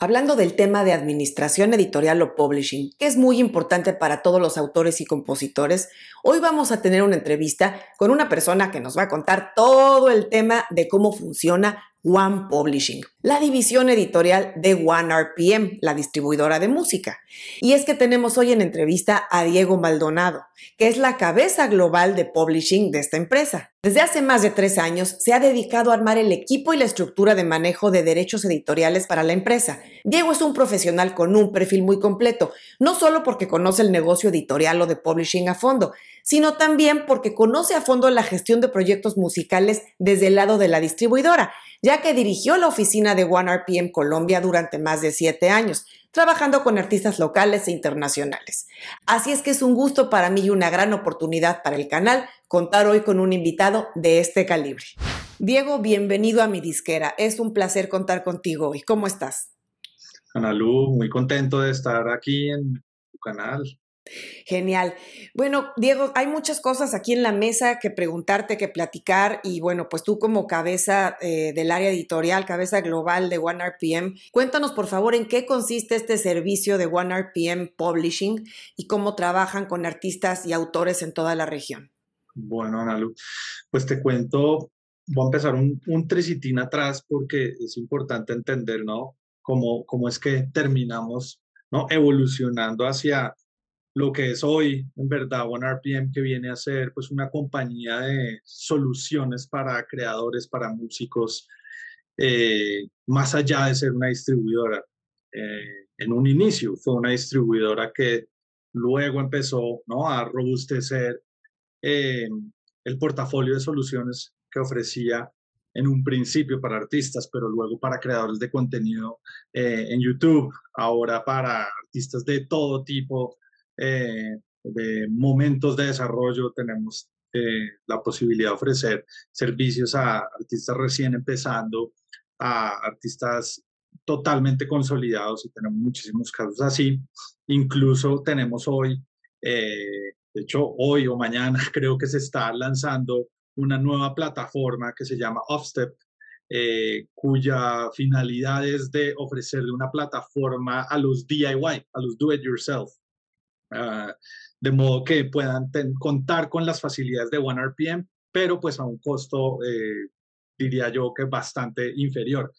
Hablando del tema de administración editorial o publishing, que es muy importante para todos los autores y compositores, hoy vamos a tener una entrevista con una persona que nos va a contar todo el tema de cómo funciona One Publishing, la división editorial de One RPM, la distribuidora de música. Y es que tenemos hoy en entrevista a Diego Maldonado, que es la cabeza global de publishing de esta empresa. Desde hace más de tres años se ha dedicado a armar el equipo y la estructura de manejo de derechos editoriales para la empresa. Diego es un profesional con un perfil muy completo, no solo porque conoce el negocio editorial o de publishing a fondo, sino también porque conoce a fondo la gestión de proyectos musicales desde el lado de la distribuidora, ya que dirigió la oficina de One RPM Colombia durante más de siete años, trabajando con artistas locales e internacionales. Así es que es un gusto para mí y una gran oportunidad para el canal contar hoy con un invitado de este calibre. Diego, bienvenido a mi disquera. Es un placer contar contigo hoy. ¿Cómo estás? Ana Lu, muy contento de estar aquí en tu canal. Genial. Bueno, Diego, hay muchas cosas aquí en la mesa que preguntarte, que platicar y bueno, pues tú como cabeza eh, del área editorial, cabeza global de OneRPM, cuéntanos por favor en qué consiste este servicio de OneRPM Publishing y cómo trabajan con artistas y autores en toda la región. Bueno, Analu, pues te cuento, voy a empezar un, un tricitín atrás porque es importante entender, ¿no? Cómo, cómo es que terminamos ¿no? evolucionando hacia lo que es hoy, en verdad, OneRPM, que viene a ser pues una compañía de soluciones para creadores, para músicos, eh, más allá de ser una distribuidora. Eh, en un inicio fue una distribuidora que luego empezó ¿no? a robustecer eh, el portafolio de soluciones que ofrecía en un principio para artistas, pero luego para creadores de contenido en YouTube, ahora para artistas de todo tipo, eh, de momentos de desarrollo, tenemos eh, la posibilidad de ofrecer servicios a artistas recién empezando, a artistas totalmente consolidados y tenemos muchísimos casos así. Incluso tenemos hoy, eh, de hecho hoy o mañana creo que se está lanzando una nueva plataforma que se llama Offstep, cuya finalidad es de ofrecerle una plataforma a los DIY, a los do it yourself. Ah, de modo que puedan contar con las facilidades de OneRPM, pero pues a un costo, eh, diría yo, que bastante inferior.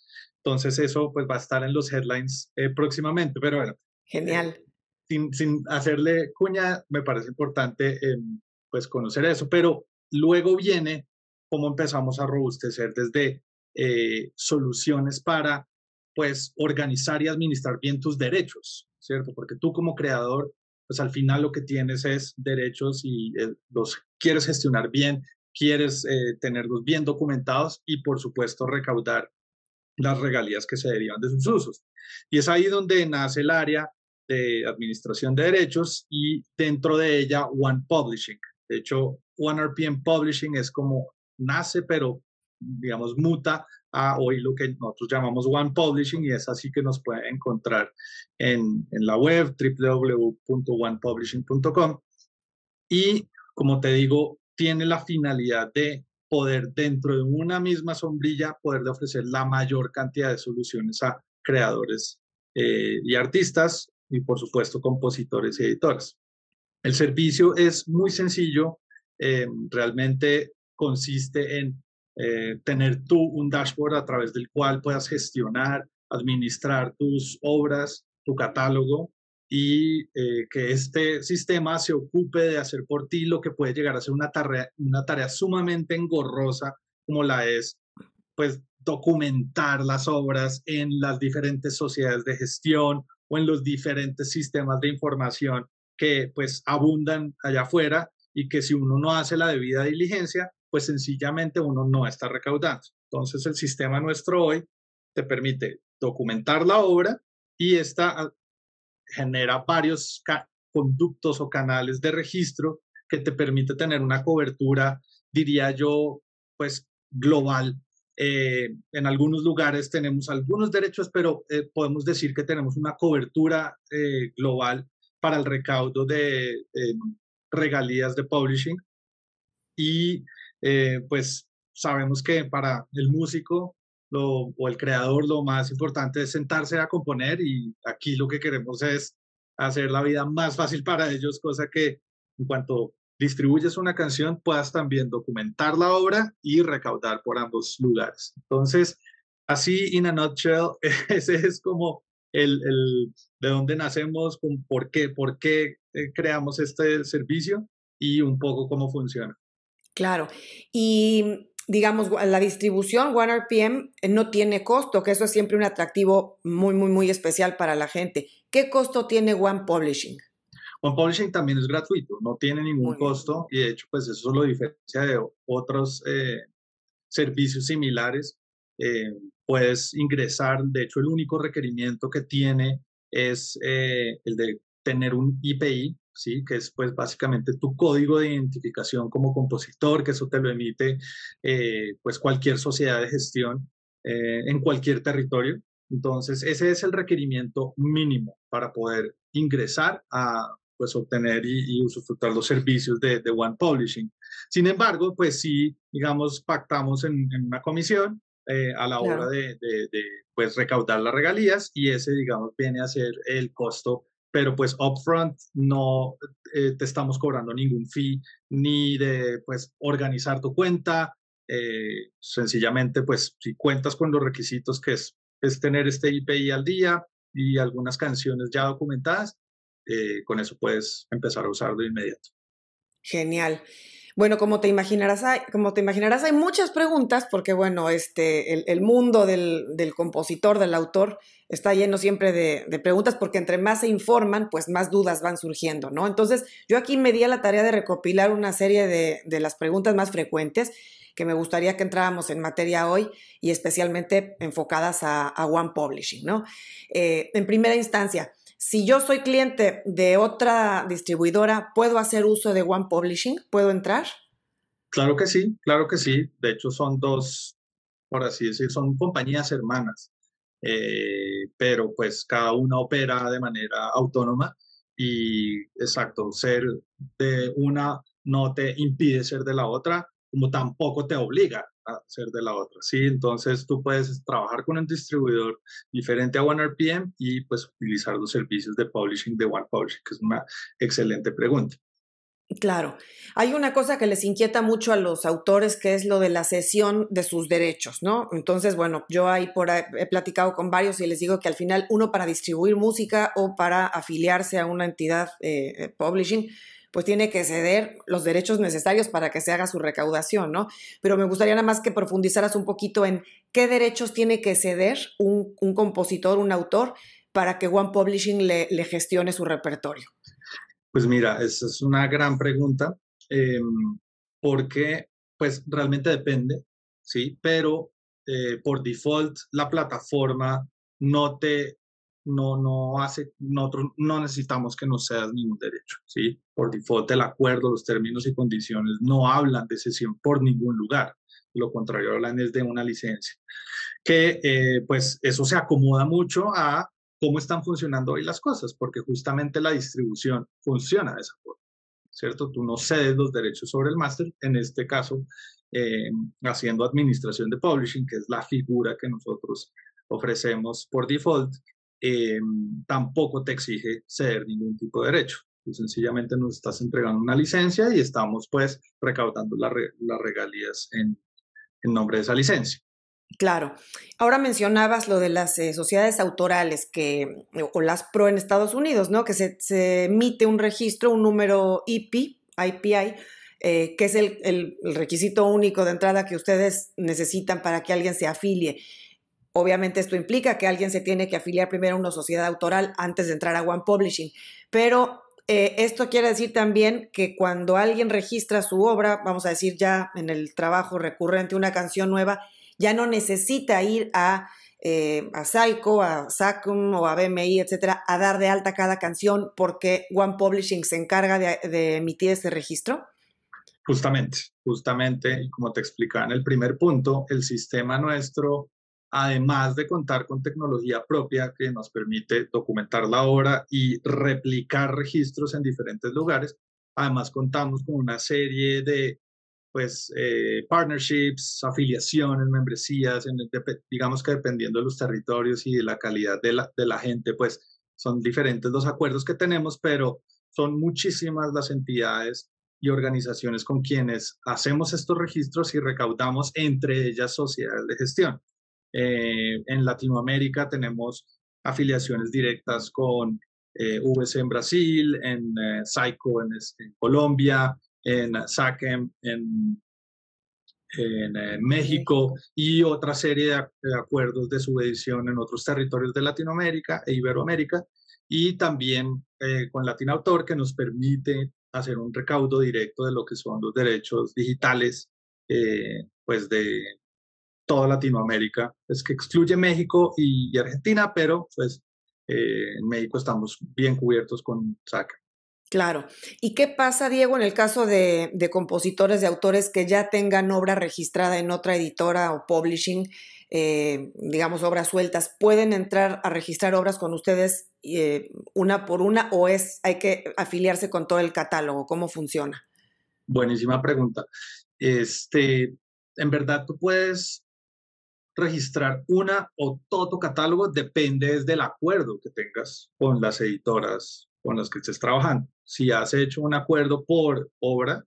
Entonces eso pues va a estar en los headlines eh, próximamente, pero bueno. Genial. sin, sin, hacerle cuña, me parece importante pues conocer eso, pero luego viene cómo empezamos a robustecer desde eh, soluciones para pues organizar y administrar bien tus derechos, ¿cierto? Porque tú como creador pues al final lo que tienes es derechos y eh, los quieres gestionar bien, quieres eh, tenerlos bien documentados y por supuesto recaudar las regalías que se derivan de sus usos. Y es ahí donde nace el área de administración de derechos y dentro de ella One Publishing. De hecho, One RPM Publishing es como nace, pero digamos, muta a hoy lo que nosotros llamamos One Publishing y es así que nos pueden encontrar en, en la web www.onepublishing.com y como te digo, tiene la finalidad de poder dentro de una misma sombrilla poder ofrecer la mayor cantidad de soluciones a creadores eh, y artistas y por supuesto compositores y editores. El servicio es muy sencillo, eh, realmente consiste en eh, tener tú un dashboard a través del cual puedas gestionar, administrar tus obras, tu catálogo y eh, que este sistema se ocupe de hacer por ti lo que puede llegar a ser una tarea, una tarea sumamente engorrosa como la es pues documentar las obras en las diferentes sociedades de gestión o en los diferentes sistemas de información que pues abundan allá afuera y que si uno no hace la debida diligencia, pues sencillamente uno no está recaudando. Entonces el sistema nuestro hoy te permite documentar la obra y esta ah, genera varios conductos o canales de registro que te permite tener una cobertura, diría yo, pues global. Eh, en algunos lugares tenemos algunos derechos, pero eh, podemos decir que tenemos una cobertura eh, global para el recaudo de regalías de publishing. Y eh, pues sabemos que para el músico o el creador lo más importante es sentarse a componer y aquí lo que queremos es hacer la vida más fácil para ellos, cosa que en cuanto distribuyes una canción puedas también documentar la obra y recaudar por ambos lugares. Entonces, así, in a nutshell, ese es como el, el de dónde nacemos, por qué, por qué eh, creamos este servicio y un poco cómo funciona. Claro. Y digamos, la distribución OneRPM eh, no tiene costo, que eso es siempre un atractivo muy, muy, muy especial para la gente. ¿Qué costo tiene One Publishing? One Publishing también es gratuito, no tiene ningún costo y de hecho, pues eso lo diferencia de otros eh, servicios similares. Eh, puedes ingresar, de hecho, el único requerimiento que tiene es el de tener un IPI, ¿sí? que es pues básicamente tu código de identificación como compositor, que eso te lo emite eh, pues cualquier sociedad de gestión eh, en cualquier territorio. Entonces, ese es el requerimiento mínimo para poder ingresar a pues obtener y, usufructar los servicios de, de, One Publishing. Sin embargo, pues sí, digamos, pactamos en, una comisión eh, a la hora de, de, de, pues recaudar las regalías y ese, digamos, viene a ser el costo pero pues upfront no eh, te estamos cobrando ningún fee ni de pues organizar tu cuenta. Eh, sencillamente pues si cuentas con los requisitos que es, es tener este IPI al día y algunas canciones ya documentadas, eh, con eso puedes empezar a usarlo de inmediato. Genial. Bueno, como te imaginarás, hay, muchas preguntas porque, bueno, este, el, mundo del, compositor, del autor, está lleno siempre de, preguntas porque entre más se informan, pues más dudas van surgiendo, ¿no? Entonces, yo aquí me di a la tarea de recopilar una serie de, las preguntas más frecuentes que me gustaría que entráramos en materia hoy y especialmente enfocadas a, One Publishing, ¿no? Eh, en primera instancia, si yo soy cliente de otra distribuidora, ¿puedo hacer uso de One Publishing? ¿Puedo entrar? Claro que sí, claro que sí. De hecho, son dos, por así decir, son compañías hermanas, eh, pero pues cada una opera de manera autónoma y exacto, ser de una no te impide ser de la otra, como tampoco te obliga ser de la otra, ¿sí? Entonces tú puedes trabajar con un distribuidor diferente a OneRPM y pues utilizar los servicios de publishing de One Publishing, que es una excelente pregunta. Claro. Hay una cosa que les inquieta mucho a los autores, que es lo de la cesión de sus derechos, ¿no? Entonces, bueno, yo ahí por he platicado con varios y les digo que al final uno para distribuir música o para afiliarse a una entidad eh, eh, publishing, pues tiene que ceder los derechos necesarios para que se haga su recaudación, ¿no? Pero me gustaría nada más que profundizaras un poquito en qué derechos tiene que ceder un, compositor, un autor, para que One Publishing le, gestione su repertorio. Pues mira, esa es una gran pregunta, em, porque pues realmente depende, ¿sí? Pero eh, por default la plataforma no te no, no hace, nosotros no necesitamos que nos cedas ningún derecho, ¿sí? Por default, el acuerdo, los términos y condiciones no hablan de cesión por ningún lugar, lo contrario hablan es de una licencia, que eh, pues eso se acomoda mucho a cómo están funcionando hoy las cosas, porque justamente la distribución funciona de esa forma, ¿cierto? Tú no cedes los derechos sobre el máster, en este caso, eh, haciendo administración de publishing, que es la figura que nosotros ofrecemos por default, eh, tampoco te exige ceder ningún tipo de derecho. Tú sencillamente nos estás entregando una licencia y estamos pues recaudando las regalías en, nombre de esa licencia. Claro. Ahora mencionabas lo de las eh, sociedades autorales que, o las PRO en Estados Unidos, ¿no? Que se, emite un registro, un número IP, IPI, eh, que es el, el, requisito único de entrada que ustedes necesitan para que alguien se afilie. Obviamente esto implica que alguien se tiene que afiliar primero a una sociedad autoral antes de entrar a One Publishing, pero eh, esto quiere decir también que cuando alguien registra su obra, vamos a decir ya en el trabajo recurrente una canción nueva, ya no necesita ir a, eh, a Psycho, a SACUM o a BMI, etcétera, a dar de alta cada canción porque One Publishing se encarga de, emitir ese registro. Justamente, justamente, como te explicaba en el primer punto, el sistema nuestro además de contar con tecnología propia que nos permite documentar la obra y replicar registros en diferentes lugares, además contamos con una serie de pues eh, partnerships, afiliaciones, membresías, digamos que dependiendo de los territorios y de la calidad de la, de la gente, pues son diferentes los acuerdos que tenemos, pero son muchísimas las entidades y organizaciones con quienes hacemos estos registros y recaudamos, entre ellas sociedades de gestión. Eh, en Latinoamérica tenemos afiliaciones directas con eh, VS en Brasil, en eh, Psycho en, Colombia, en SACEM en, en eh, México y otra serie de, acuerdos de subedición en otros territorios de Latinoamérica e Iberoamérica y también con Latin Autor que nos permite hacer un recaudo directo de lo que son los derechos digitales pues de toda Latinoamérica, es que excluye México y, Argentina, pero pues eh, en México estamos bien cubiertos con SACA. Claro. ¿Y qué pasa, Diego, en el caso de, compositores, de autores que ya tengan obra registrada en otra editora o publishing, eh, digamos, obras sueltas? ¿Pueden entrar a registrar obras con ustedes eh, una por una o es hay que afiliarse con todo el catálogo? ¿Cómo funciona? Buenísima pregunta. Este, en verdad, tú puedes registrar una o todo catálogo depende del acuerdo que tengas con las editoras con las que estés trabajando. Si has hecho un acuerdo por obra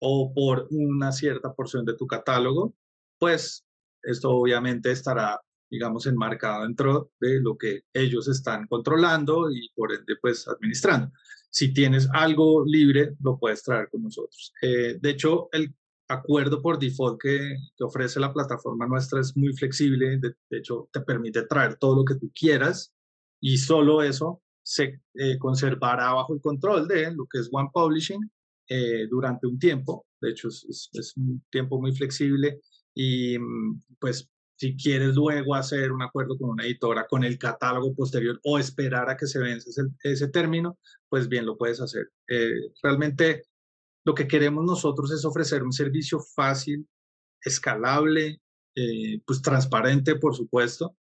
o por una cierta porción de tu catálogo, pues esto obviamente estará, digamos, enmarcado dentro de lo que ellos están controlando y por ende, pues administrando. Si tienes algo libre, lo puedes traer con nosotros. Eh, de hecho, el acuerdo por default que, que, ofrece la plataforma nuestra es muy flexible, de, hecho te permite traer todo lo que tú quieras y solo eso se eh, conservará bajo el control de lo que es One Publishing eh, durante un tiempo, de hecho es, es, un tiempo muy flexible y mm, pues si quieres luego hacer un acuerdo con una editora con el catálogo posterior o esperar a que se vence ese, ese término, pues bien lo puedes hacer. Eh, realmente lo que queremos nosotros es ofrecer un servicio fácil, escalable, eh, pues transparente, por supuesto,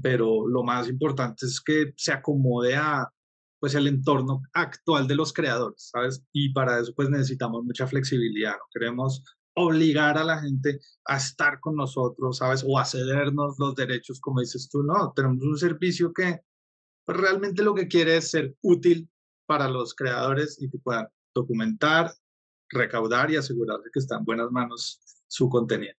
pero lo más importante es que se acomode a pues el entorno actual de los creadores, ¿sabes? Y para eso pues necesitamos mucha flexibilidad, no queremos obligar a la gente a estar con nosotros, ¿sabes? O a cedernos los derechos, como dices tú, no, tenemos un servicio que pues, realmente lo que quiere es ser útil para los creadores y que puedan documentar, recaudar y asegurarse que está en buenas manos su contenido.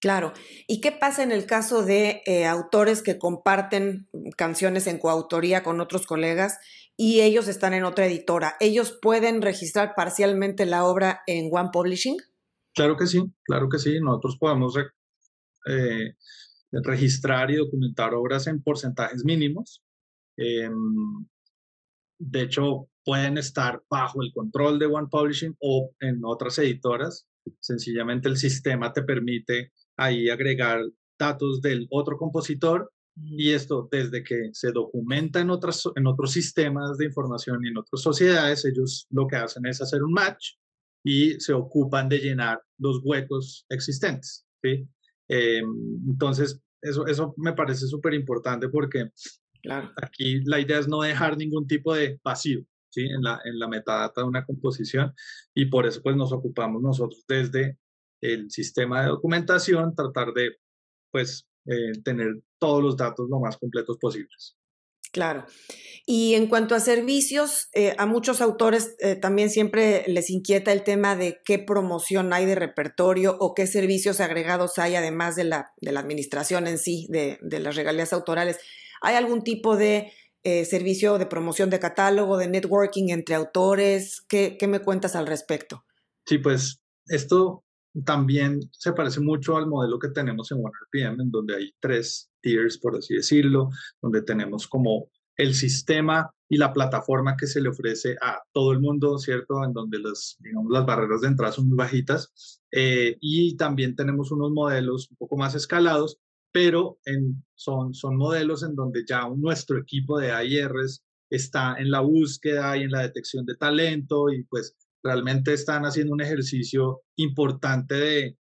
Claro. ¿Y qué pasa en el caso de eh, autores que comparten canciones en coautoría con otros colegas y ellos están en otra editora? ¿Ellos pueden registrar parcialmente la obra en One Publishing? Claro que sí, claro que sí. Nosotros podemos eh, registrar y documentar obras en porcentajes mínimos. Em, de hecho, pueden estar bajo el control de One Publishing o en otras editoras. Sencillamente el sistema te permite ahí agregar datos del otro compositor y esto desde que se documenta en, otras, en otros sistemas de información y en otras sociedades, ellos lo que hacen es hacer un match y se ocupan de llenar los huecos existentes. ¿sí? Em, entonces, eso, eso me parece súper importante porque claro. aquí la idea es no dejar ningún tipo de vacío. ¿Sí? en, la, en la metadata de una composición y por eso pues nos ocupamos nosotros desde el sistema de documentación, tratar de pues eh, tener todos los datos lo más completos posibles. Claro. Y en cuanto a servicios, eh, a muchos autores eh, también siempre les inquieta el tema de qué promoción hay de repertorio o qué servicios agregados hay además de la, de la administración en sí, de, de las regalías autorales. ¿Hay algún tipo de eh, servicio de promoción de catálogo, de networking entre autores. ¿Qué, ¿Qué, me cuentas al respecto? Sí, pues esto también se parece mucho al modelo que tenemos en OneRPM, en donde hay tres tiers, por así decirlo, donde tenemos como el sistema y la plataforma que se le ofrece a todo el mundo, ¿cierto? En donde las, digamos, las barreras de entrada son muy bajitas. Eh, y también tenemos unos modelos un poco más escalados pero son, son modelos en donde ya nuestro equipo de AIRs está en la búsqueda y en la detección de talento y pues realmente están haciendo un ejercicio importante de,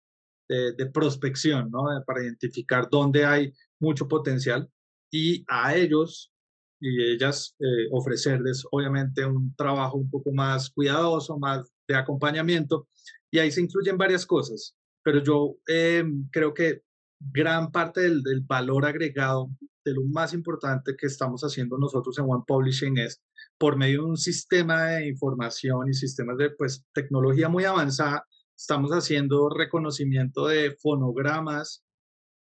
de, prospección, ¿no? Para identificar dónde hay mucho potencial y a ellos y ellas eh, ofrecerles obviamente un trabajo un poco más cuidadoso, más de acompañamiento Y ahí se incluyen varias cosas, pero yo eh, creo que gran parte del, valor agregado, de lo más importante que estamos haciendo nosotros en One Publishing es por medio de un sistema de información y sistemas de pues, tecnología muy avanzada, estamos haciendo reconocimiento de fonogramas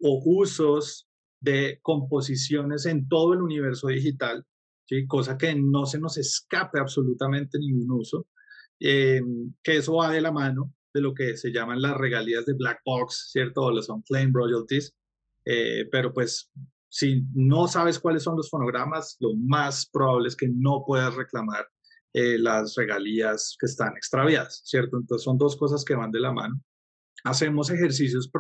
o usos de composiciones en todo el universo digital, ¿sí? cosa que no se nos escape absolutamente ningún uso, eh, que eso va de la mano de lo que se llaman las regalías de black box, ¿cierto? O las unclaimed royalties, eh, pero pues si no sabes cuáles son los fonogramas, lo más probable es que no puedas reclamar eh, las regalías que están extraviadas, ¿cierto? Entonces son dos cosas que van de la mano. Hacemos ejercicios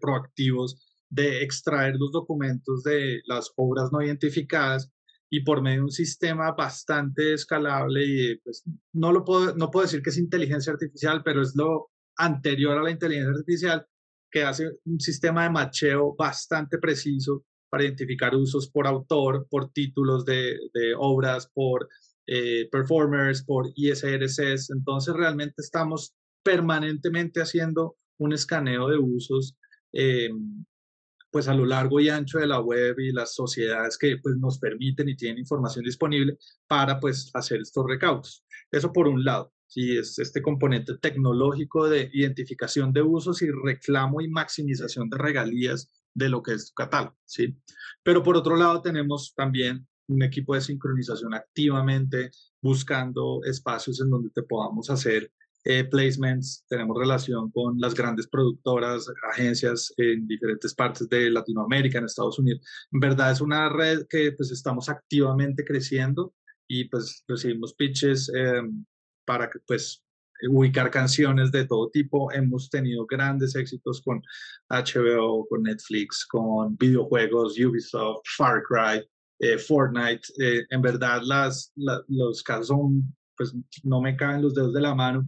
proactivos de extraer los documentos de las obras no identificadas y por medio de un sistema bastante escalable y pues no lo puedo, no puedo decir que es inteligencia artificial, pero es lo anterior a la inteligencia artificial que hace un sistema de macheo bastante preciso para identificar usos por autor, por títulos de, obras, por eh, performers, por ISRCs. Entonces realmente estamos permanentemente haciendo un escaneo de usos eh, pues a lo largo y ancho de la web y las sociedades que pues nos permiten y tienen información disponible para pues hacer estos recaudos. Eso por un lado, sí, es este componente tecnológico de identificación de usos y reclamo y maximización de regalías de lo que es tu catálogo, ¿sí? Pero por otro lado tenemos también un equipo de sincronización activamente buscando espacios en donde te podamos hacer eh, placements, tenemos relación con las grandes productoras, agencias en diferentes partes de Latinoamérica, en Estados Unidos. En verdad es una red que pues estamos activamente creciendo y pues recibimos pitches eh, para que pues ubicar canciones de todo tipo. Hemos tenido grandes éxitos con HBO, con Netflix, con videojuegos, Ubisoft, Far Cry, eh, Fortnite. Eh, en verdad, las, los casos son, pues no me caen los dedos de la mano.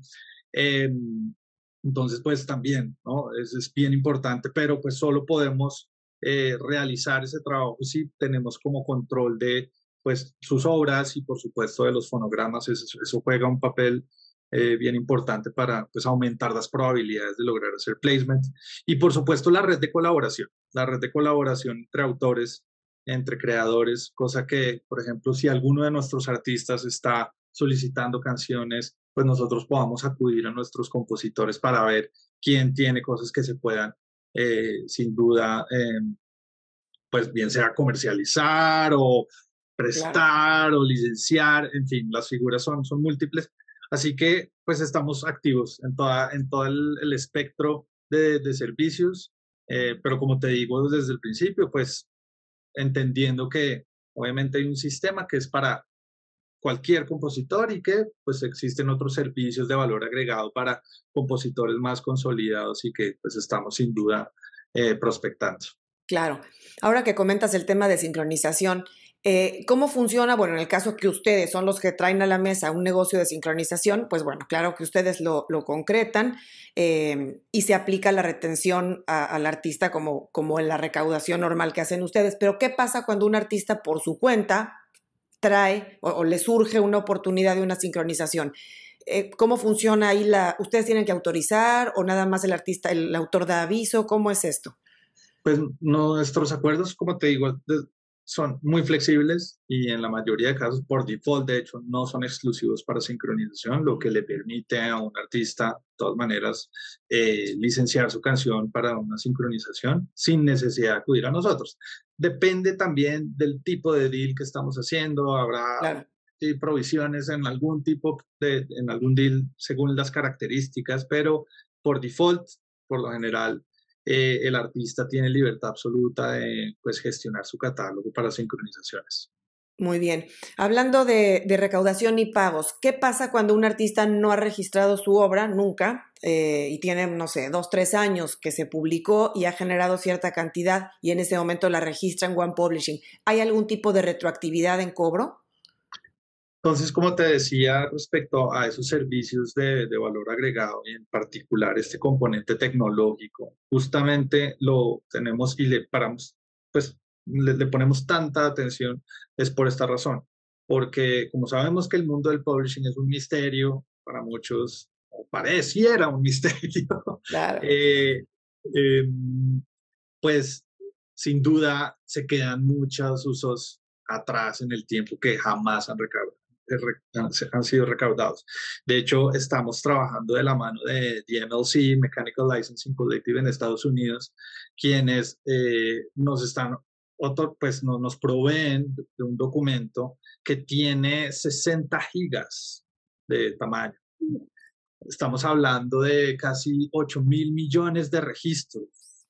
Em, entonces, pues también, ¿no? Es, bien importante, pero pues solo podemos eh, realizar ese trabajo si tenemos como control de pues sus obras y por supuesto de los fonogramas, eso, eso juega un papel eh, bien importante para pues, aumentar las probabilidades de lograr hacer placement. Y por supuesto la red de colaboración, la red de colaboración entre autores, entre creadores, cosa que, por ejemplo, si alguno de nuestros artistas está solicitando canciones, pues nosotros podamos acudir a nuestros compositores para ver quién tiene cosas que se puedan, eh, sin duda, em, pues bien sea comercializar o prestar o licenciar, en fin, las figuras son, son múltiples, Así que pues estamos activos en, toda, en todo el, espectro de, servicios, eh, pero como te digo desde el principio, pues entendiendo que obviamente hay un sistema que es para cualquier compositor y que pues existen otros servicios de valor agregado para compositores más consolidados y que pues estamos sin duda eh, prospectando. Claro. Ahora que comentas el tema de sincronización, eh, ¿Cómo funciona? Bueno, en el caso que ustedes son los que traen a la mesa un negocio de sincronización, pues bueno, claro que ustedes lo, concretan eh, y se aplica la retención al artista como, como en la recaudación normal que hacen ustedes. Pero ¿qué pasa cuando un artista por su cuenta trae o, le surge una oportunidad de una sincronización? Eh, ¿Cómo funciona ahí la... ¿Ustedes tienen que autorizar o nada más el artista, el autor da aviso? ¿Cómo es esto? Pues nuestros acuerdos, como te digo, son muy flexibles y en la mayoría de casos, por default, de hecho, no son exclusivos para sincronización, lo que le permite a un artista, de todas maneras, eh, licenciar su canción para una sincronización sin necesidad de acudir a nosotros. Depende también del tipo de deal que estamos haciendo, habrá provisiones en algún tipo de, en algún deal según las características, pero por default, por lo general, eh, el artista tiene libertad absoluta de pues, gestionar su catálogo para sincronizaciones. Muy bien. Hablando de, recaudación y pagos, ¿qué pasa cuando un artista no ha registrado su obra nunca eh, y tiene, no sé, dos, tres años que se publicó y ha generado cierta cantidad y en ese momento la registra en One Publishing? ¿Hay algún tipo de retroactividad en cobro? Entonces, como te decía, respecto a esos servicios de, valor agregado y en particular este componente tecnológico, justamente lo tenemos y le paramos, pues le, ponemos tanta atención, es por esta razón, porque como sabemos que el mundo del publishing es un misterio para muchos, o pareciera un misterio, claro. eh, em, pues sin duda se quedan muchos usos atrás en el tiempo que jamás han, han sido recaudados. De hecho, estamos trabajando de la mano de DMLC, Mechanical Licensing Collective en Estados Unidos, quienes eh, nos están otro, pues nos proveen de un documento que tiene 60 gigas de tamaño. Estamos hablando de casi 8 mil millones de registros.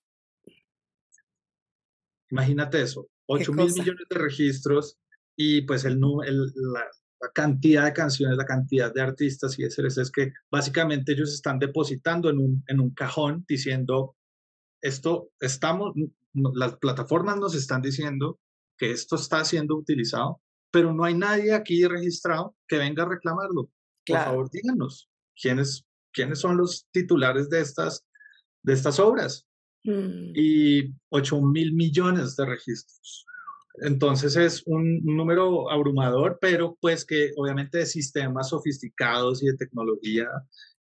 Imagínate eso, 8 mil millones de registros y pues el, la, cantidad de canciones, la cantidad de artistas y es que básicamente ellos están depositando en un, en un cajón diciendo, esto estamos, las plataformas nos están diciendo que esto está siendo utilizado, pero no hay nadie aquí registrado que venga a reclamarlo. Por favor, díganos quiénes, quiénes son los titulares de estas, de estas obras. Mm. Y 8 mil millones de registros. Entonces es un, número abrumador, pero pues que obviamente de sistemas sofisticados y de tecnología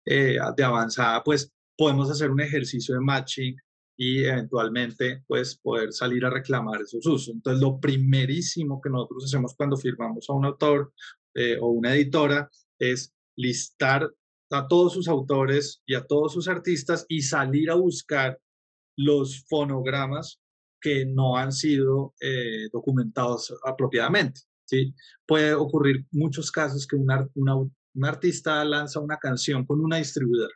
eh, de avanzada, pues podemos hacer un ejercicio de matching y eventualmente pues poder salir a reclamar esos usos. Entonces lo primerísimo que nosotros hacemos cuando firmamos a un autor eh, o una editora es listar a todos sus autores y a todos sus artistas y salir a buscar los fonogramas que no han sido eh, documentados apropiadamente. ¿sí? Puede ocurrir muchos casos que un artista lanza una canción con una distribuidora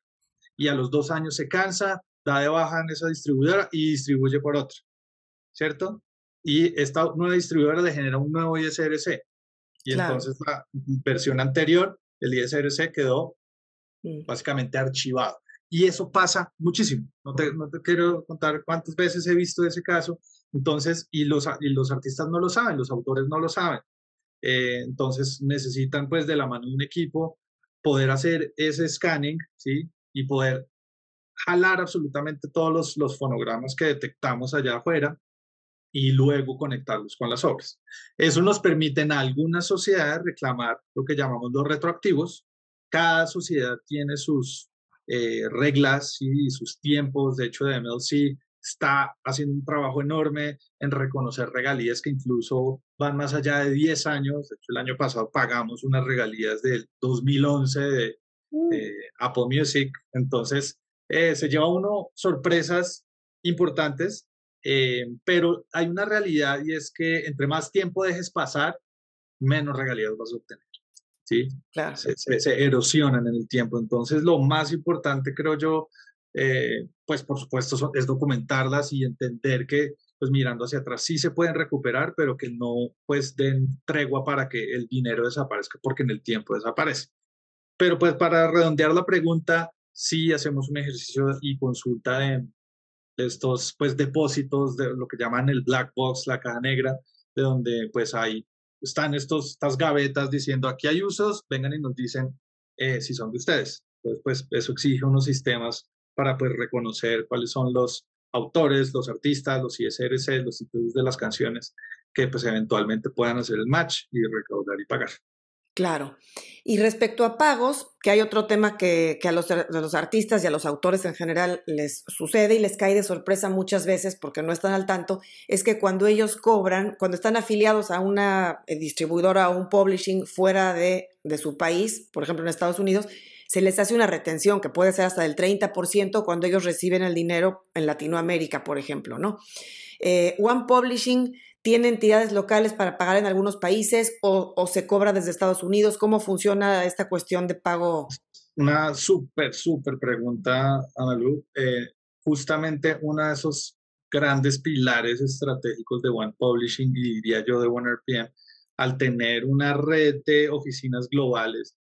y a los dos años se cansa, da de baja en esa distribuidora y distribuye por otra, ¿cierto? Y esta nueva distribuidora le genera un nuevo ISRC. Y entonces la versión anterior, el ISRC, quedó básicamente archivado. Y eso pasa muchísimo. No te, no te, quiero contar cuántas veces he visto ese caso. Entonces, y los, y los artistas no lo saben, los autores no lo saben. Eh, entonces, necesitan pues de la mano de un equipo poder hacer ese scanning, ¿sí? Y poder jalar absolutamente todos los, los fonogramas que detectamos allá afuera y luego conectarlos con las obras. Eso nos permite en algunas sociedades reclamar lo que llamamos los retroactivos. Cada sociedad tiene sus eh, reglas y sus tiempos. De hecho, de MLC está haciendo un trabajo enorme en reconocer regalías que incluso van más allá de 10 años. De hecho, el año pasado pagamos unas regalías del 2011 de, mm. de Apple Music. Entonces, eh, se lleva uno sorpresas importantes, eh, pero hay una realidad y es que entre más tiempo dejes pasar, menos regalías vas a obtener. ¿sí? Claro. Se, se, erosionan en el tiempo. Entonces, lo más importante, creo yo, eh, pues por supuesto, es documentarlas y entender que, pues mirando hacia atrás, sí se pueden recuperar, pero que no, pues, den tregua para que el dinero desaparezca, porque en el tiempo desaparece. Pero, pues, para redondear la pregunta, sí hacemos un ejercicio y consulta de, estos pues depósitos de lo que llaman el black box, la caja negra, de donde pues hay, están estos, estas gavetas diciendo aquí hay usos, vengan y nos dicen eh, si son de ustedes. Entonces pues eso exige unos sistemas para pues reconocer cuáles son los autores, los artistas, los ISRC, los títulos de las canciones que pues eventualmente puedan hacer el match y recaudar y pagar. Claro. Y respecto a pagos, que hay otro tema que, a, los, artistas y a los autores en general les sucede y les cae de sorpresa muchas veces porque no están al tanto, es que cuando ellos cobran, cuando están afiliados a una eh, distribuidora o un publishing fuera de, su país, por ejemplo en Estados Unidos, se les hace una retención que puede ser hasta del 30% cuando ellos reciben el dinero en Latinoamérica, por ejemplo, ¿no? Eh, One Publishing ¿Tiene entidades locales para pagar en algunos países o, se cobra desde Estados Unidos? ¿Cómo funciona esta cuestión de pago? Una súper, súper pregunta, Analu. Eh, justamente uno de esos grandes pilares estratégicos de One Publishing y diría yo de One RPM, al tener una red de oficinas globales,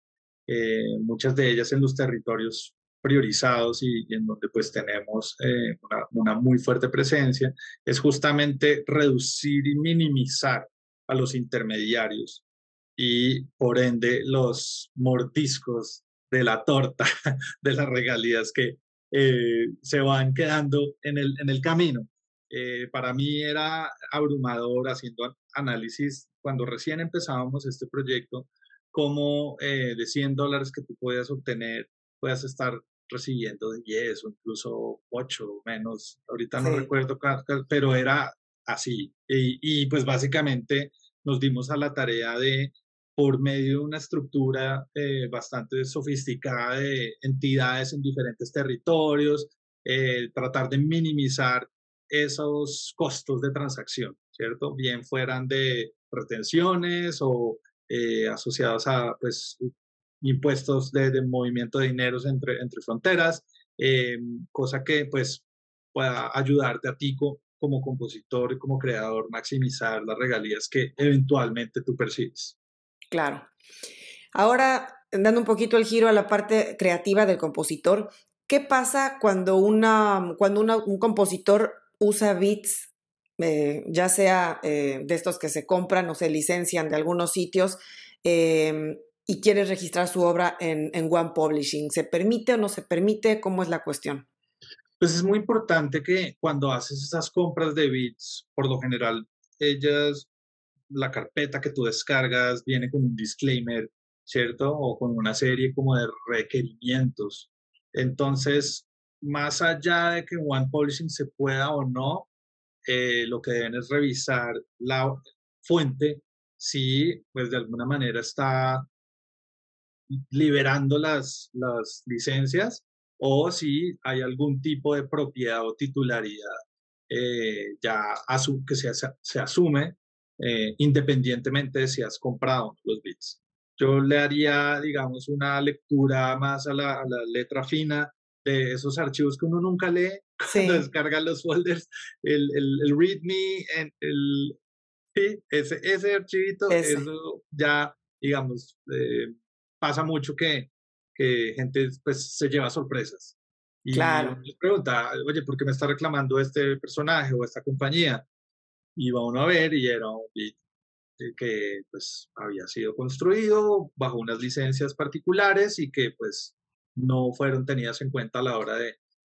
eh, muchas de ellas en los territorios priorizados y, en donde pues tenemos eh, una, muy fuerte presencia, es justamente reducir y minimizar a los intermediarios y por ende los mordiscos de la torta de las regalías que eh, se van quedando en el, en el camino. Eh, para mí era abrumador haciendo análisis cuando recién empezábamos este proyecto, como de 100 dólares que tú podías obtener puedas estar recibiendo 10 o incluso 8 o menos, ahorita no recuerdo, pero era así. Y, y, pues básicamente nos dimos a la tarea de, por medio de una estructura eh, bastante sofisticada de entidades en diferentes territorios, eh, tratar de minimizar esos costos de transacción, ¿cierto? Bien fueran de retenciones o eh, asociados a pues, impuestos de, movimiento de dineros entre, entre fronteras, eh, cosa que pues pueda ayudarte a ti como compositor y como creador maximizar las regalías que eventualmente tú percibes. Claro. Ahora, dando un poquito el giro a la parte creativa del compositor, ¿qué pasa cuando, una, cuando un compositor usa beats, eh, ya sea eh, de estos que se compran o se licencian de algunos sitios, em, y quiere registrar su obra en, en One Publishing. ¿Se permite o no se permite? ¿Cómo es la cuestión? Pues es muy importante que cuando haces esas compras de bits, por lo general, ellas, la carpeta que tú descargas viene con un disclaimer, ¿cierto? O con una serie como de requerimientos. Entonces, más allá de que One Publishing se pueda o no, eh, lo que deben es revisar la fuente si pues de alguna manera está liberando las, las licencias o si hay algún tipo de propiedad o titularidad eh, ya que se, se asume eh, independientemente de si has comprado los bits. Yo le haría, digamos, una lectura más a la, a la letra fina de esos archivos que uno nunca lee cuando descarga los folders, el, el, el readme, el, ese, ese archivito, eso ya, digamos, eh, pasa mucho que, que gente pues, se lleva sorpresas. Y claro. uno pregunta, oye, ¿por qué me está reclamando este personaje o esta compañía? Y va uno a ver y era un beat que pues había sido construido bajo unas licencias particulares y que pues no fueron tenidas en cuenta a la hora de,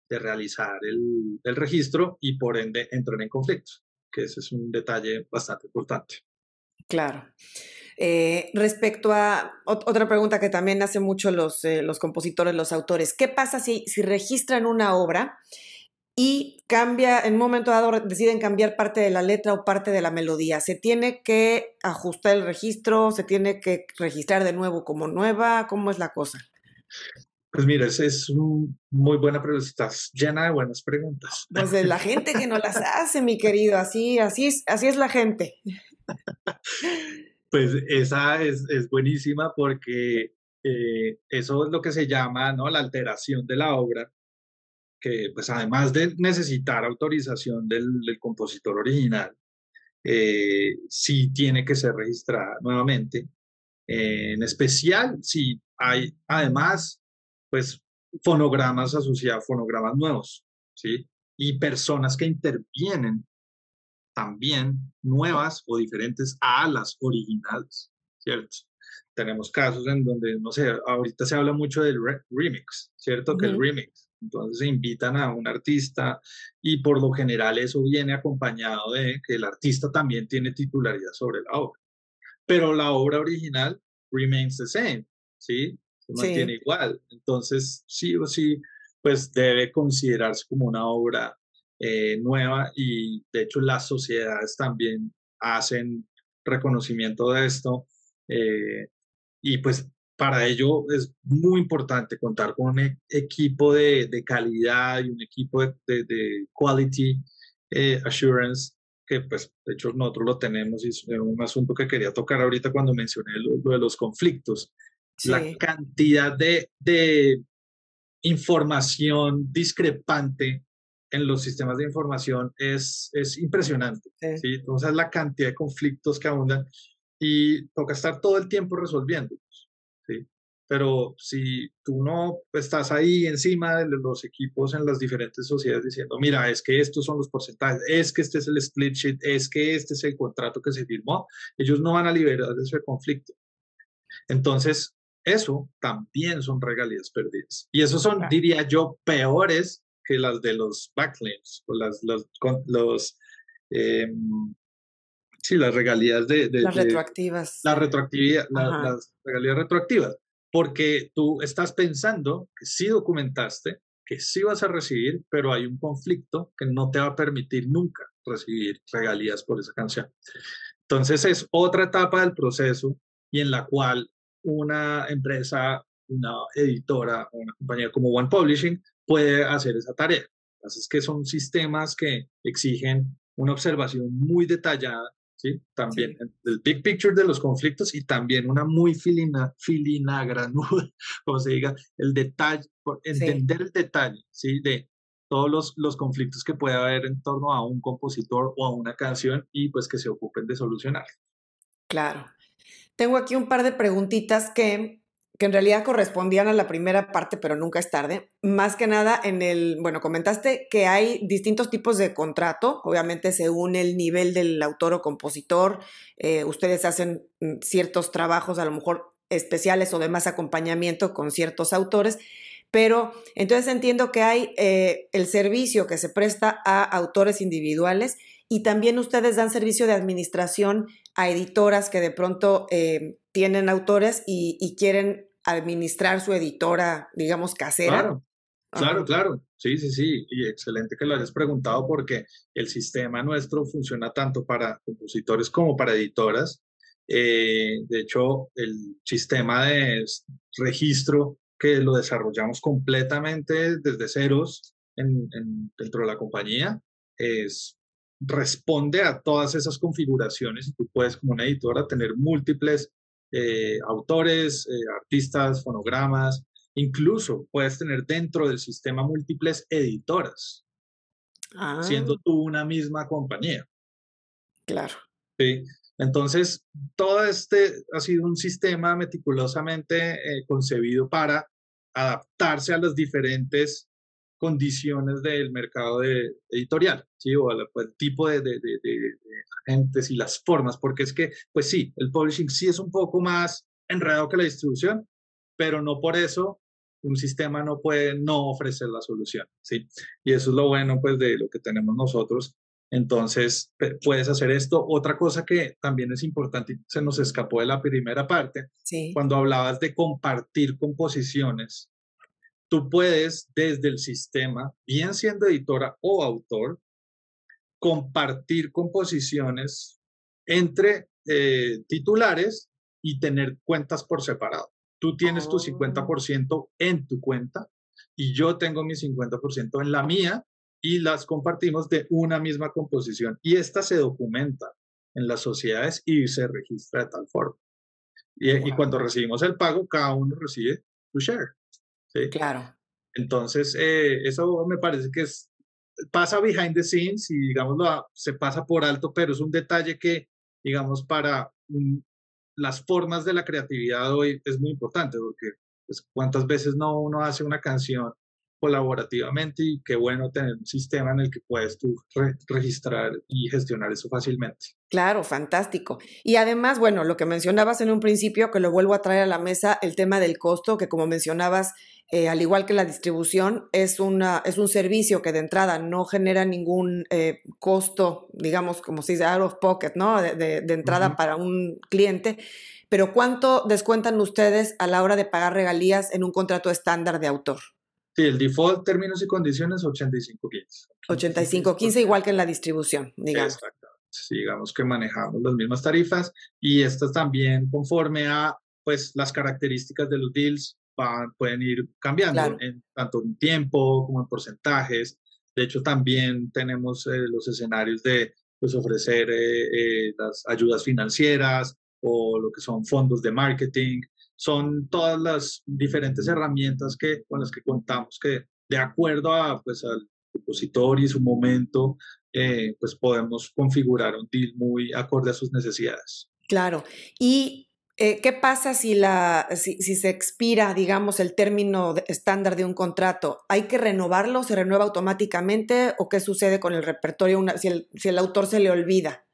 de realizar el, el, registro y por ende entran en conflicto, que ese es un detalle bastante importante. Claro. Eh, respecto a otra pregunta que también hacen mucho los, eh, los compositores, los autores, ¿qué pasa si, si registran una obra y cambia, en un momento dado deciden cambiar parte de la letra o parte de la melodía? ¿Se tiene que ajustar el registro? ¿Se tiene que registrar de nuevo como nueva? ¿Cómo es la cosa? Pues mira, esa es una muy buena pregunta. Estás llena de buenas preguntas. Pues de la gente que no las hace, mi querido. Así, así, es, así es la gente. Pues esa es, es buenísima porque eh, eso es lo que se llama ¿no? la alteración de la obra, que pues además de necesitar autorización del, compositor original, eh, sí tiene que ser registrada nuevamente. en especial si hay además pues fonogramas asociados, fonogramas nuevos, ¿sí? Y personas que intervienen también nuevas o diferentes a las originales, ¿cierto? Tenemos casos en donde, no sé, ahorita se habla mucho del remix, ¿cierto? Que el remix. Entonces se invitan a un artista y por lo general eso viene acompañado de que el artista también tiene titularidad sobre la obra. Pero la obra original remains the same, ¿sí? Se mantiene igual. Entonces, sí o sí, pues debe considerarse como una obra eh, nueva y de hecho las sociedades también hacen reconocimiento de esto eh, y pues para ello es muy importante contar con un e-, equipo de, de, calidad y un equipo de, de, quality eh, assurance que pues de hecho nosotros lo tenemos y es un asunto que quería tocar ahorita cuando mencioné lo, de los conflictos. La cantidad de, de información discrepante en los sistemas de información es, es impresionante. Sí. Entonces, la cantidad de conflictos que abundan y toca estar todo el tiempo resolviéndolos. ¿sí? Pero si tú no estás ahí encima de los equipos en las diferentes sociedades diciendo, mira, es que estos son los porcentajes, es que este es el split sheet, es que este es el contrato que se firmó, ellos no van a liberar de ese conflicto. Entonces, eso también son regalías perdidas. Y eso son, diría yo, peores que las de los backlinks o las, los, los em, sí, las regalías de... las retroactivas. La retroactividad, las regalías retroactivas. porque tú estás pensando que sí documentaste, que sí vas a recibir, pero hay un conflicto que no te va a permitir nunca recibir regalías por esa canción. Entonces es otra etapa del proceso y en la cual una empresa, una editora una compañía como One Publishing puede hacer esa tarea. Así que son sistemas que exigen una observación muy detallada ¿sí? También el big picture de los conflictos y también una muy filina, filina granuda, como se diga, el detalle, entender el detalle, ¿sí? De todos los, los conflictos que puede haber en torno a un compositor o a una canción y pues que se ocupen de solucionar. Claro. Tengo aquí un par de preguntitas que que en realidad correspondían a la primera parte, pero nunca es tarde. Más que nada en el, bueno, comentaste que hay distintos tipos de contrato, obviamente según el nivel del autor o compositor, eh, ustedes hacen mm, ciertos trabajos a lo mejor especiales o de más acompañamiento con ciertos autores, pero entonces entiendo que hay eh, el servicio que se presta a autores individuales y también ustedes dan servicio de administración a editoras que de pronto eh, tienen autores y, quieren administrar su editora, digamos, casera. Claro, claro, claro. Sí, sí, sí. Y excelente que lo hayas preguntado porque el sistema nuestro funciona tanto para compositores como para editoras. Eh, de hecho, el sistema de registro que lo desarrollamos completamente desde ceros en, dentro de la compañía es responde a todas esas configuraciones y tú puedes como una editora tener múltiples eh, autores, eh, artistas, fonogramas, incluso puedes tener dentro del sistema múltiples editoras, siendo ah. tú una misma compañía. Claro. Sí. Entonces, todo este ha sido un sistema meticulosamente eh, concebido para adaptarse a las diferentes condiciones del mercado de, editorial, ¿sí? o el, pues, tipo de, de, de, agentes y las formas, porque es que, pues sí, el publishing sí es un poco más enredado que la distribución, pero no por eso un sistema no puede no ofrecer la solución, ¿sí? Y eso es lo bueno, pues, de lo que tenemos nosotros. Entonces, puedes hacer esto. Otra cosa que también es importante, se nos escapó de la primera parte, sí. cuando hablabas de compartir composiciones, tú puedes desde el sistema, bien siendo editora o autor, compartir composiciones entre eh, titulares y tener cuentas por separado. Tú tienes tu 50% en tu cuenta y yo tengo mi 50% en la mía y las compartimos de una misma composición. Y esta se documenta en las sociedades y se registra de tal forma. Y, y cuando recibimos el pago, cada uno recibe su share. Claro. Entonces, eh, eso me parece que es, pasa behind the scenes y, digamos, se pasa por alto, pero es un detalle que, digamos, para las formas de la creatividad hoy es muy importante, porque pues, cuántas veces no uno hace una canción colaborativamente y qué bueno tener un sistema en el que puedes tú registrar y gestionar eso fácilmente. Claro, fantástico. Y además, bueno, lo que mencionabas en un principio, que lo vuelvo a traer a la mesa, el tema del costo, que como mencionabas, eh, al igual que la distribución, es, una, es un servicio que de entrada no genera ningún eh, costo, digamos, como se dice, out of pocket, ¿no? De, de, entrada para un cliente. Pero ¿cuánto descuentan ustedes a la hora de pagar regalías en un contrato estándar de autor? Sí, el default términos y condiciones 85-15. 85-15 igual que en la distribución, digamos. Exactamente. digamos que manejamos las mismas tarifas y estas también conforme a pues las características de los deals van, pueden ir cambiando en, tanto en tiempo como en porcentajes. De hecho, también tenemos eh, los escenarios de pues, ofrecer eh, eh, las ayudas financieras o lo que son fondos de marketing son todas las diferentes herramientas que, con las que contamos que de acuerdo a, pues, al compositor y su momento, eh, pues podemos configurar un deal muy acorde a sus necesidades. Claro. ¿Y eh, qué pasa si, la, si, se expira, digamos, el término estándar de un contrato? ¿Hay que renovarlo? ¿Se renueva automáticamente? ¿O qué sucede con el repertorio una, si, el, si el autor se le olvida?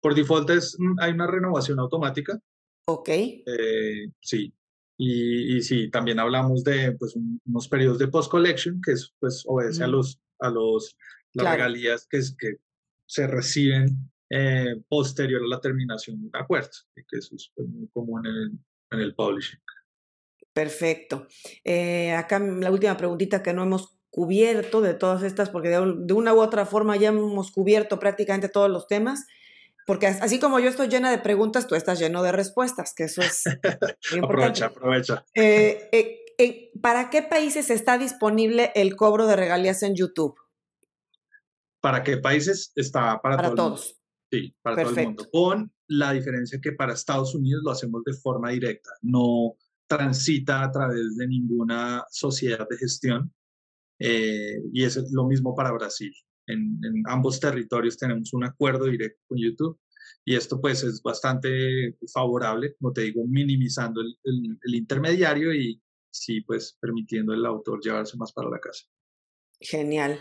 Por default es, mm, hay una renovación automática. Ok. Eh, sí. Y, y, sí, también hablamos de pues, unos periodos de post-collection, que es, pues, obedece a los, a los, las regalías que, que se reciben eh, posterior a la terminación de un acuerdo, que eso es pues, muy común en el, en el publishing. Perfecto. Eh, acá la última preguntita que no hemos cubierto de todas estas, porque de, una u otra forma ya hemos cubierto prácticamente todos los temas, porque así como yo estoy llena de preguntas, tú estás lleno de respuestas, que eso es aprovecha, aprovecha. Eh, eh, ¿Para qué países está disponible el cobro de regalías en YouTube? ¿Para qué países está? Para, todos. Sí, para todo el mundo. Con la diferencia que para Estados Unidos lo hacemos de forma directa, no transita a través de ninguna sociedad de gestión. Eh, y es lo mismo para Brasil. En, ambos territorios tenemos un acuerdo directo con YouTube y esto pues es bastante favorable, como te digo, minimizando el, el intermediario y sí pues permitiendo al autor llevarse más para la casa. Genial.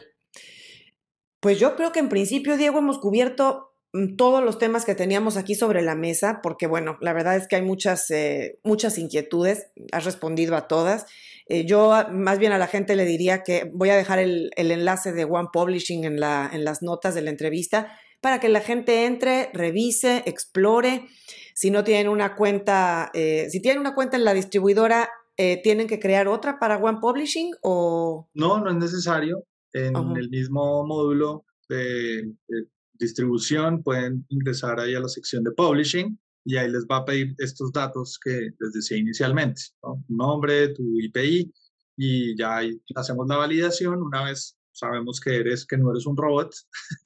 Pues yo creo que en principio, Diego, hemos cubierto Mm, todos los temas que teníamos aquí sobre la mesa, porque bueno, la verdad es que hay muchas, eh, muchas inquietudes, has respondido a todas. Eh, yo más bien a la gente le diría que voy a dejar el, enlace de One Publishing en, la, en las notas de la entrevista para que la gente entre, revise, explore. Si no tienen una cuenta, eh, si tienen una cuenta en la distribuidora, ¿tienen que crear otra para One Publishing o...? No, no es necesario. En el mismo módulo de distribución, pueden ingresar ahí a la sección de publishing y ahí les va a pedir estos datos que les decía inicialmente, ¿no? tu nombre, tu IPI y ya ahí hacemos la validación. Una vez sabemos que eres, que no eres un robot,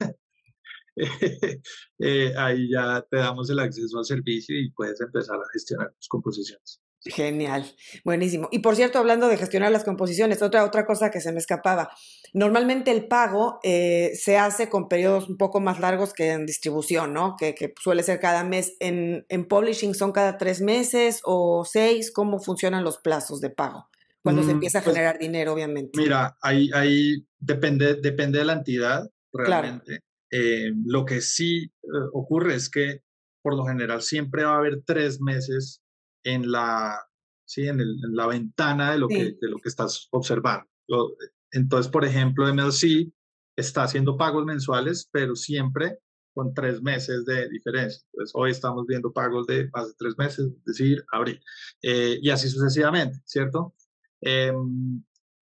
eh, ahí ya te damos el acceso al servicio y puedes empezar a gestionar tus composiciones. Genial, buenísimo. Y por cierto, hablando de gestionar las composiciones, otra, otra cosa que se me escapaba. Normalmente el pago eh, se hace con periodos un poco más largos que en distribución, ¿no? Que, suele ser cada mes. En, en, publishing son cada tres meses o seis. ¿Cómo funcionan los plazos de pago? Cuando se mm, empieza a pues generar dinero, obviamente. Mira, ahí, ahí depende, depende de la entidad, realmente. Eh, lo que sí eh, ocurre es que por lo general siempre va a haber tres meses en la, ¿sí? en, la ventana de lo, que, de lo que estás observando. Entonces, por ejemplo, MLC está haciendo pagos mensuales, pero siempre con tres meses de diferencia. Entonces, hoy estamos viendo pagos de más de tres meses, es decir, abril. Eh, y así sucesivamente, ¿cierto? Em,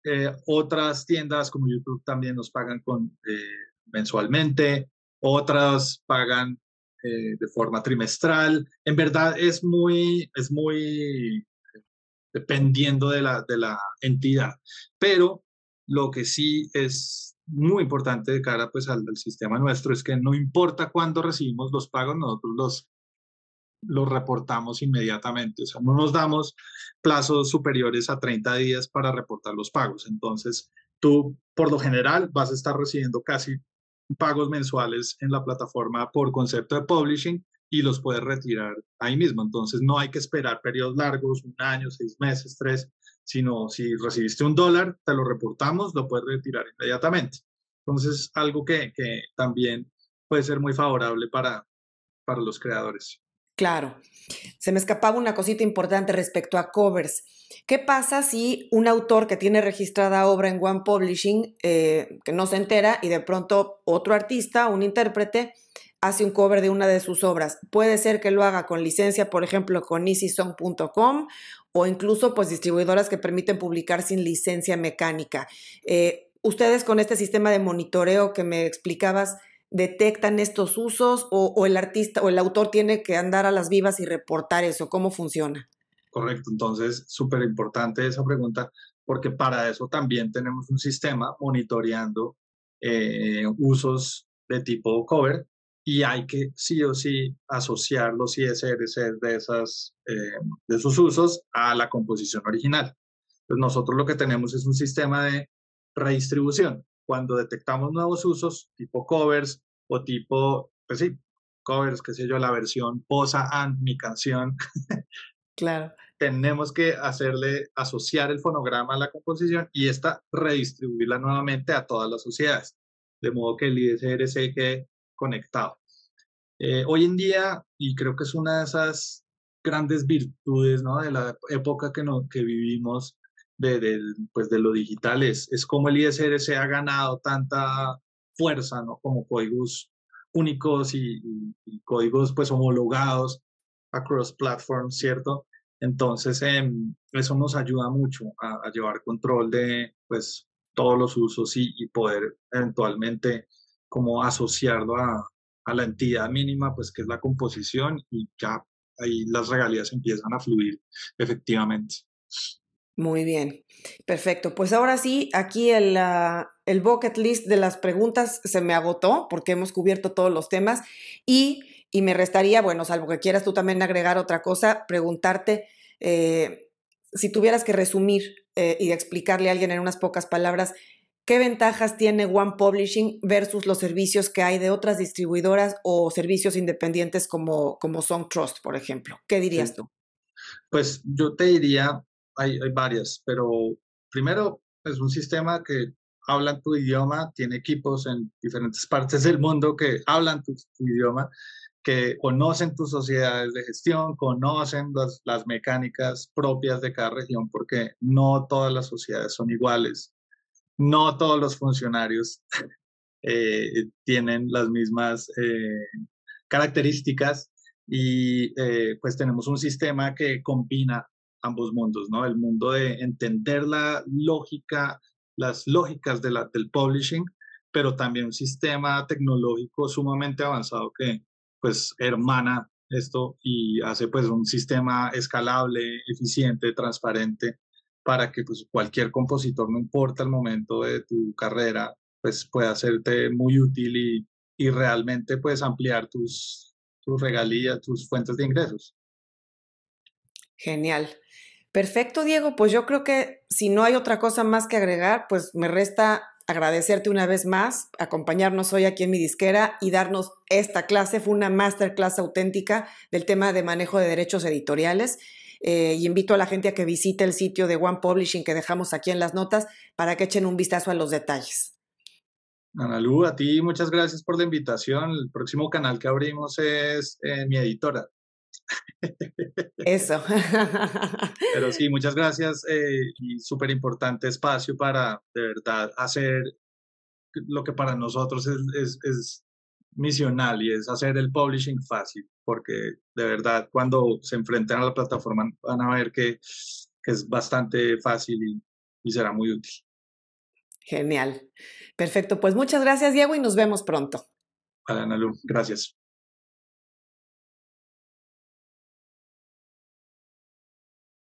eh, otras tiendas como YouTube también nos pagan con, eh, mensualmente, otras pagan eh, de forma trimestral. En verdad es muy, es muy dependiendo de la, de la entidad, pero lo que sí es muy importante de cara pues al, sistema nuestro es que no importa cuándo recibimos los pagos, nosotros los, los reportamos inmediatamente. O sea, no nos damos plazos superiores a 30 días para reportar los pagos. Entonces, tú por lo general vas a estar recibiendo casi pagos mensuales en la plataforma por concepto de publishing y los puedes retirar ahí mismo. Entonces no hay que esperar periodos largos, un año, seis meses, tres, sino si recibiste un dólar, te lo reportamos, lo puedes retirar inmediatamente. Entonces, algo que, que también puede ser muy favorable para, para los creadores. Claro. Se me escapaba una cosita importante respecto a covers. ¿Qué pasa si un autor que tiene registrada obra en One Publishing, eh, que no se entera, y de pronto otro artista, un intérprete, hace un cover de una de sus obras? Puede ser que lo haga con licencia, por ejemplo, con easysong.com o incluso pues distribuidoras que permiten publicar sin licencia mecánica. Eh, ustedes con este sistema de monitoreo que me explicabas, detectan estos usos o, el artista o el autor tiene que andar a las vivas y reportar eso? ¿Cómo funciona? Correcto, entonces súper importante esa pregunta porque para eso también tenemos un sistema monitoreando eh, usos de tipo cover y hay que sí o sí asociar los ISRC de, esas, eh, de esos usos a la composición original. Entonces nosotros lo que tenemos es un sistema de redistribución cuando detectamos nuevos usos, tipo covers o tipo, pues sí, covers, qué sé yo, la versión Posa and mi canción. Claro. Tenemos que hacerle asociar el fonograma a la composición y esta redistribuirla nuevamente a todas las sociedades, de modo que el ISRC quede conectado. Eh, hoy en día, y creo que es una de esas grandes virtudes ¿no? de la época que, no, que vivimos, de, pues de lo digital es, es como el ISRC ha ganado tanta fuerza, ¿no? Como códigos únicos y, códigos pues homologados across platforms, ¿cierto? Entonces, em, eso nos ayuda mucho a, llevar control de pues, todos los usos y, y poder eventualmente como asociarlo a, a, la entidad mínima, pues que es la composición y ya ahí las regalías empiezan a fluir efectivamente. Muy bien, perfecto. Pues ahora sí, aquí el, el bucket list de las preguntas se me agotó porque hemos cubierto todos los temas y, y me restaría, bueno, salvo que quieras tú también agregar otra cosa, preguntarte eh, si tuvieras que resumir eh, y explicarle a alguien en unas pocas palabras, ¿qué ventajas tiene One Publishing versus los servicios que hay de otras distribuidoras o servicios independientes como, como Song Trust, por ejemplo? ¿Qué dirías tú? Pues yo te diría hay, varias, pero primero es un sistema que habla tu idioma, tiene equipos en diferentes partes del mundo que hablan tu, idioma, que conocen tus sociedades de gestión, conocen las, mecánicas propias de cada región, porque no todas las sociedades son iguales, no todos los funcionarios eh, tienen las mismas eh, características y eh, pues tenemos un sistema que combina ambos mundos, ¿no? El mundo de entender la lógica, las lógicas de la, del publishing, pero también un sistema tecnológico sumamente avanzado que pues hermana esto y hace pues un sistema escalable, eficiente, transparente para que pues cualquier compositor, no importa el momento de tu carrera, pues pueda hacerte muy útil y, y realmente pues ampliar tus, tus regalías, tus fuentes de ingresos. Genial. Perfecto, Diego. Pues yo creo que si no hay otra cosa más que agregar, pues me resta agradecerte una vez más, acompañarnos hoy aquí en mi disquera y darnos esta clase. Fue una masterclass auténtica del tema de manejo de derechos editoriales. Eh, y invito a la gente a que visite el sitio de One Publishing que dejamos aquí en las notas para que echen un vistazo a los detalles. Analu, a ti muchas gracias por la invitación. El próximo canal que abrimos es eh, mi editora. Eso. Pero sí, muchas gracias eh, y súper importante espacio para de verdad hacer lo que para nosotros es, es, misional y es hacer el publishing fácil, porque de verdad cuando se enfrenten a la plataforma van a ver que, que es bastante fácil y, y será muy útil. Genial. Perfecto, pues muchas gracias Diego y nos vemos pronto. Ana Lu, gracias.